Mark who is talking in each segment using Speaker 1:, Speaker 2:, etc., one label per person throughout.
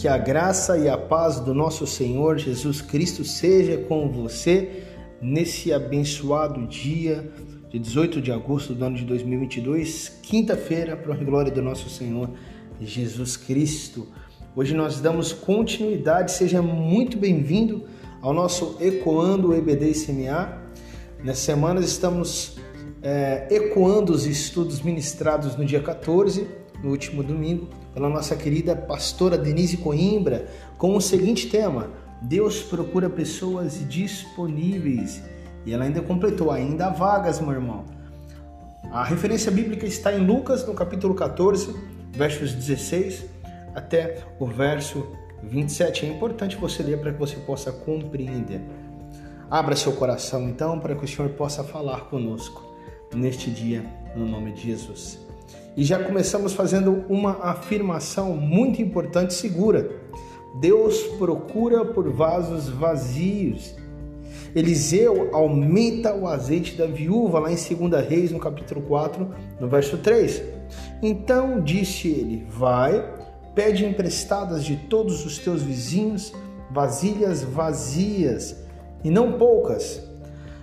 Speaker 1: Que a graça e a paz do nosso Senhor Jesus Cristo seja com você nesse abençoado dia de 18 de agosto do ano de 2022, quinta-feira, para a glória do nosso Senhor Jesus Cristo. Hoje nós damos continuidade, seja muito bem-vindo ao nosso Ecoando EBD CMA. Nessa semana estamos é, ecoando os estudos ministrados no dia 14, no último domingo, pela nossa querida pastora Denise Coimbra, com o seguinte tema: Deus procura pessoas disponíveis. E ela ainda completou: ainda há vagas, meu irmão. A referência bíblica está em Lucas, no capítulo 14, versos 16 até o verso 27. É importante você ler para que você possa compreender. Abra seu coração então para que o Senhor possa falar conosco neste dia, no nome de Jesus. E já começamos fazendo uma afirmação muito importante e segura. Deus procura por vasos vazios. Eliseu aumenta o azeite da viúva, lá em 2 Reis, no capítulo 4, no verso 3. Então disse ele: Vai, pede emprestadas de todos os teus vizinhos vasilhas vazias, e não poucas.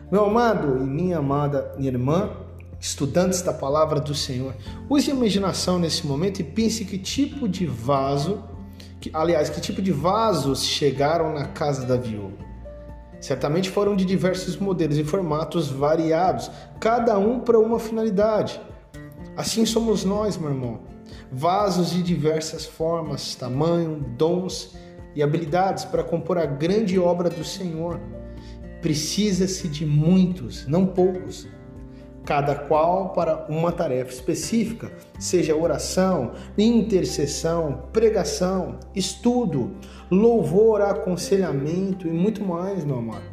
Speaker 1: Meu amado e minha amada irmã, estudantes da palavra do Senhor, use a imaginação nesse momento e pense que tipo de vaso, que, aliás, que tipo de vasos chegaram na casa da viúva. Certamente foram de diversos modelos e formatos variados, cada um para uma finalidade. Assim somos nós, meu irmão. Vasos de diversas formas, tamanho, dons e habilidades para compor a grande obra do Senhor. Precisa-se de muitos, não poucos cada qual para uma tarefa específica, seja oração, intercessão, pregação, estudo, louvor, aconselhamento e muito mais, meu amado.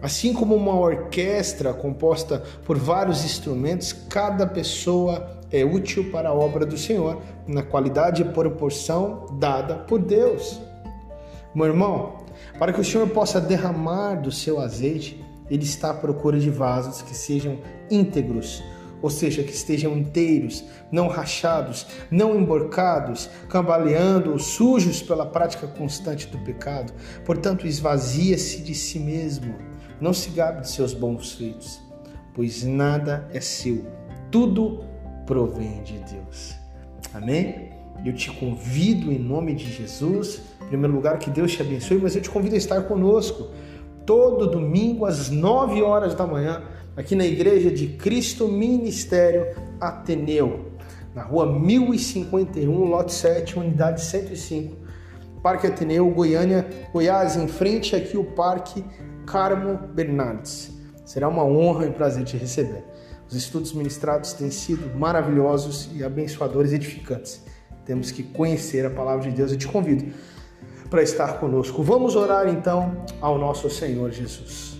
Speaker 1: Assim como uma orquestra composta por vários instrumentos, cada pessoa é útil para a obra do Senhor, na qualidade e proporção dada por Deus. Meu irmão, para que o Senhor possa derramar do seu azeite, ele está à procura de vasos que sejam íntegros, ou seja, que estejam inteiros, não rachados, não emborcados, cambaleando ou sujos pela prática constante do pecado. Portanto, esvazia-se de si mesmo, não se gabe de seus bons feitos, pois nada é seu, tudo provém de Deus. Amém? Eu te convido em nome de Jesus, em primeiro lugar, que Deus te abençoe, mas eu te convido a estar conosco todo domingo às 9 horas da manhã, aqui na Igreja de Cristo Ministério Ateneu, na rua 1051, lote 7, unidade 105, Parque Ateneu, Goiânia, Goiás, em frente aqui o Parque Carmo Bernardes. Será uma honra e prazer te receber. Os estudos ministrados têm sido maravilhosos e abençoadores edificantes. Temos que conhecer a palavra de Deus. Eu te convido para estar conosco. Vamos orar então ao nosso Senhor Jesus.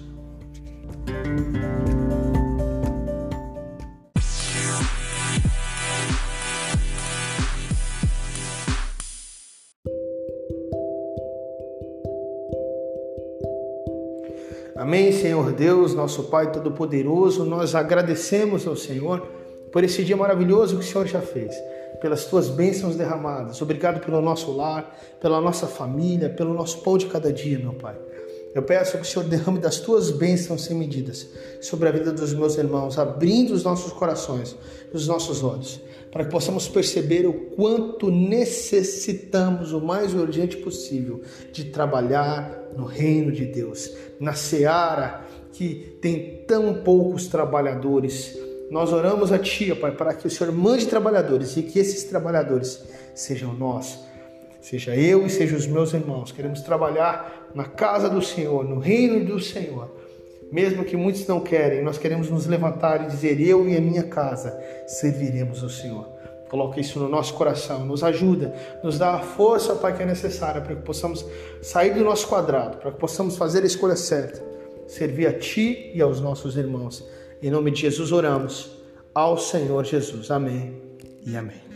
Speaker 1: Amém, Senhor Deus, nosso Pai Todo-Poderoso, nós agradecemos ao Senhor por esse dia maravilhoso que o Senhor já fez pelas tuas bênçãos derramadas. Obrigado pelo nosso lar, pela nossa família, pelo nosso pão de cada dia, meu Pai. Eu peço que o Senhor derrame das tuas bênçãos sem medidas sobre a vida dos meus irmãos, abrindo os nossos corações, os nossos olhos, para que possamos perceber o quanto necessitamos, o mais urgente possível, de trabalhar no reino de Deus, na seara que tem tão poucos trabalhadores nós oramos a Ti, ó Pai, para que o Senhor mande trabalhadores e que esses trabalhadores sejam nós, seja eu e seja os meus irmãos. Queremos trabalhar na casa do Senhor, no reino do Senhor. Mesmo que muitos não querem, nós queremos nos levantar e dizer: Eu e a minha casa serviremos ao Senhor. Coloque isso no nosso coração, nos ajuda, nos dá a força, Pai, que é necessária para que possamos sair do nosso quadrado, para que possamos fazer a escolha certa, servir a Ti e aos nossos irmãos. Em nome de Jesus oramos ao Senhor Jesus. Amém e amém.